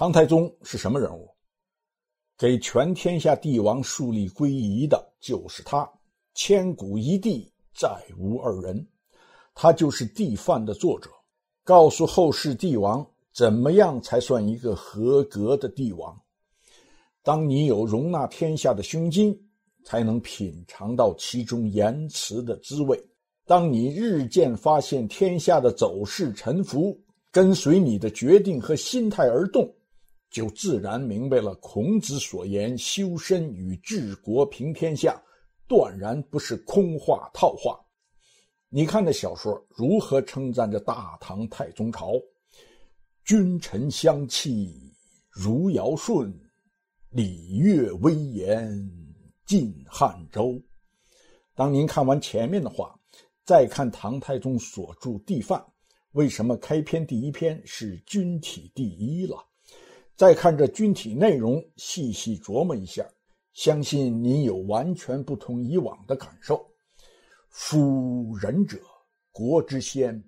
唐太宗是什么人物？给全天下帝王树立归仪的就是他，千古一帝，再无二人。他就是《帝范》的作者，告诉后世帝王怎么样才算一个合格的帝王。当你有容纳天下的胸襟，才能品尝到其中言辞的滋味。当你日渐发现天下的走势沉浮，跟随你的决定和心态而动。就自然明白了孔子所言“修身与治国平天下”，断然不是空话套话。你看这小说如何称赞这大唐太宗朝？君臣相契如尧舜，礼乐威严尽汉周。当您看完前面的话，再看唐太宗所著《帝范》，为什么开篇第一篇是君体第一了？再看这军体内容，细细琢磨一下，相信您有完全不同以往的感受。夫仁者，国之先；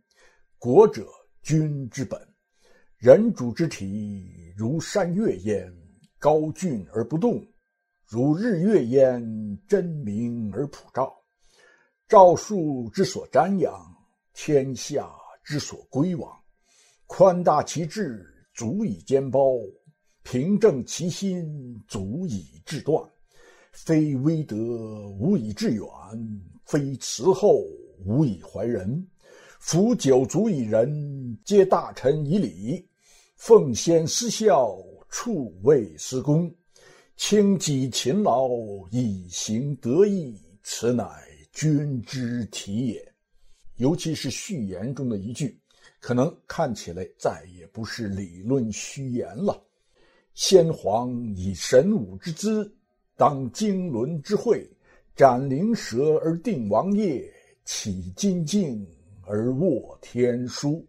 国者，君之本。人主之体，如山岳焉，高峻而不动；如日月焉，真明而普照。赵树之所瞻仰，天下之所归往。宽大其志，足以兼包。平正其心，足以治断；非威德，无以致远；非慈厚，无以怀人。夫九族以仁，皆大臣以礼，奉先思孝，处位思恭，轻己勤劳，以行德义，此乃君之体也。尤其是序言中的一句，可能看起来再也不是理论虚言了。先皇以神武之姿，当经纶之会，斩灵蛇而定王业，起金镜而握天书。